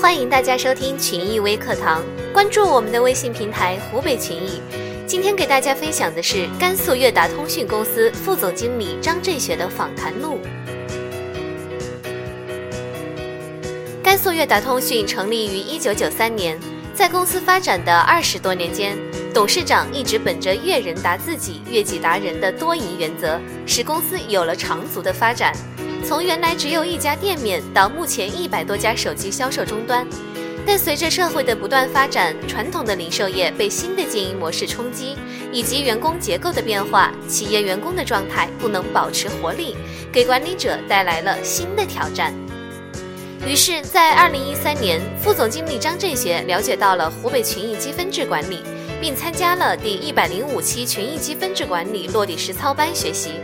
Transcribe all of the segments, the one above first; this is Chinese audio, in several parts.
欢迎大家收听群益微课堂，关注我们的微信平台湖北群益。今天给大家分享的是甘肃悦达通讯公司副总经理张振学的访谈录。甘肃悦达通讯成立于一九九三年，在公司发展的二十多年间，董事长一直本着“悦人达自己，悦己达人”的多赢原则，使公司有了长足的发展。从原来只有一家店面，到目前一百多家手机销售终端。但随着社会的不断发展，传统的零售业被新的经营模式冲击，以及员工结构的变化，企业员工的状态不能保持活力，给管理者带来了新的挑战。于是，在二零一三年，副总经理张振学了解到了湖北群益积分制管理，并参加了第一百零五期群益积分制管理落地实操班学习。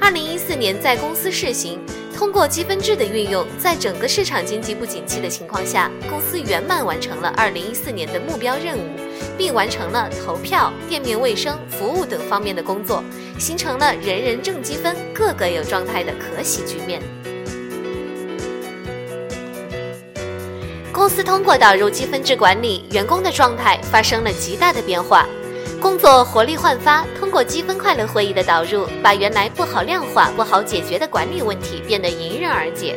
二零一四年，在公司试行，通过积分制的运用，在整个市场经济不景气的情况下，公司圆满完成了二零一四年的目标任务，并完成了投票、店面卫生、服务等方面的工作，形成了人人挣积分、个个有状态的可喜局面。公司通过导入积分制管理，员工的状态发生了极大的变化，工作活力焕发。通过积分快乐会议的导入，把原来不好量化、不好解决的管理问题变得迎刃而解。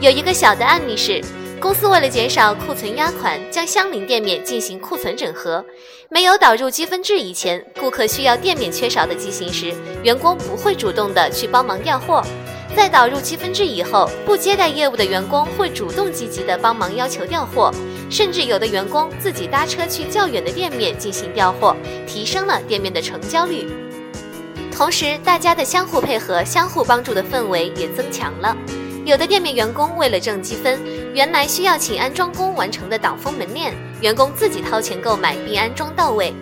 有一个小的案例是，公司为了减少库存压款，将相邻店面进行库存整合。没有导入积分制以前，顾客需要店面缺少的机型时，员工不会主动的去帮忙调货。在导入积分制以后，不接待业务的员工会主动积极的帮忙要求调货，甚至有的员工自己搭车去较远的店面进行调货，提升了店面的成交率。同时，大家的相互配合、相互帮助的氛围也增强了。有的店面员工为了挣积分，原来需要请安装工完成的挡风门链，员工自己掏钱购买并安装到位。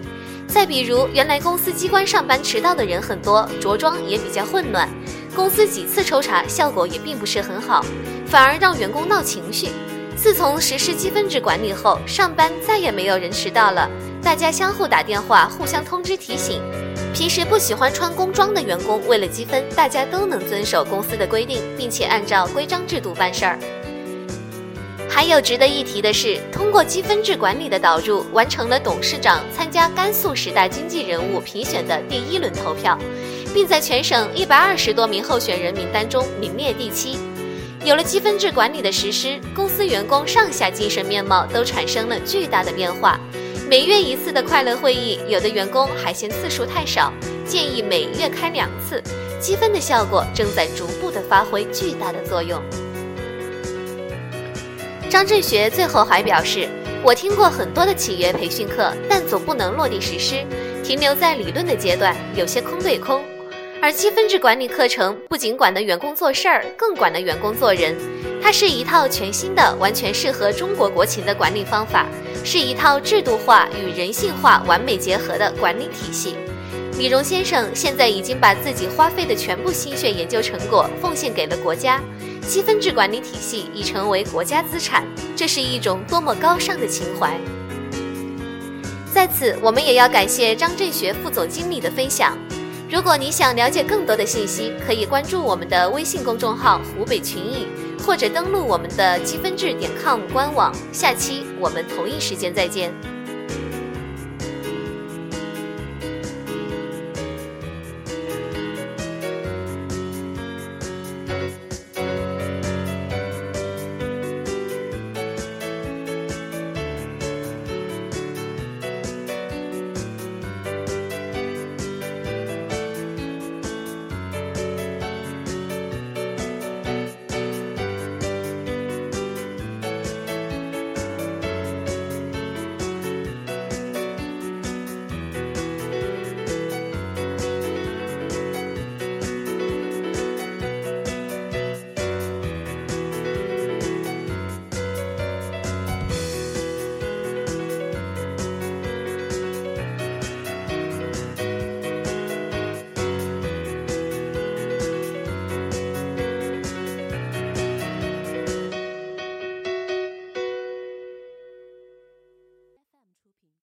再比如，原来公司机关上班迟到的人很多，着装也比较混乱。公司几次抽查效果也并不是很好，反而让员工闹情绪。自从实施积分制管理后，上班再也没有人迟到了，大家相互打电话，互相通知提醒。平时不喜欢穿工装的员工，为了积分，大家都能遵守公司的规定，并且按照规章制度办事儿。还有值得一提的是，通过积分制管理的导入，完成了董事长参加甘肃十大经济人物评选的第一轮投票。并在全省一百二十多名候选人名单中名列第七。有了积分制管理的实施，公司员工上下精神面貌都产生了巨大的变化。每月一次的快乐会议，有的员工还嫌次数太少，建议每月开两次。积分的效果正在逐步的发挥巨大的作用。张振学最后还表示：“我听过很多的企业培训课，但总不能落地实施，停留在理论的阶段，有些空对空。”而积分制管理课程不仅管的员工做事儿，更管的员工做人。它是一套全新的、完全适合中国国情的管理方法，是一套制度化与人性化完美结合的管理体系。李荣先生现在已经把自己花费的全部心血研究成果奉献给了国家，积分制管理体系已成为国家资产，这是一种多么高尚的情怀！在此，我们也要感谢张振学副总经理的分享。如果你想了解更多的信息，可以关注我们的微信公众号“湖北群益”，或者登录我们的积分制点 com 官网。下期我们同一时间再见。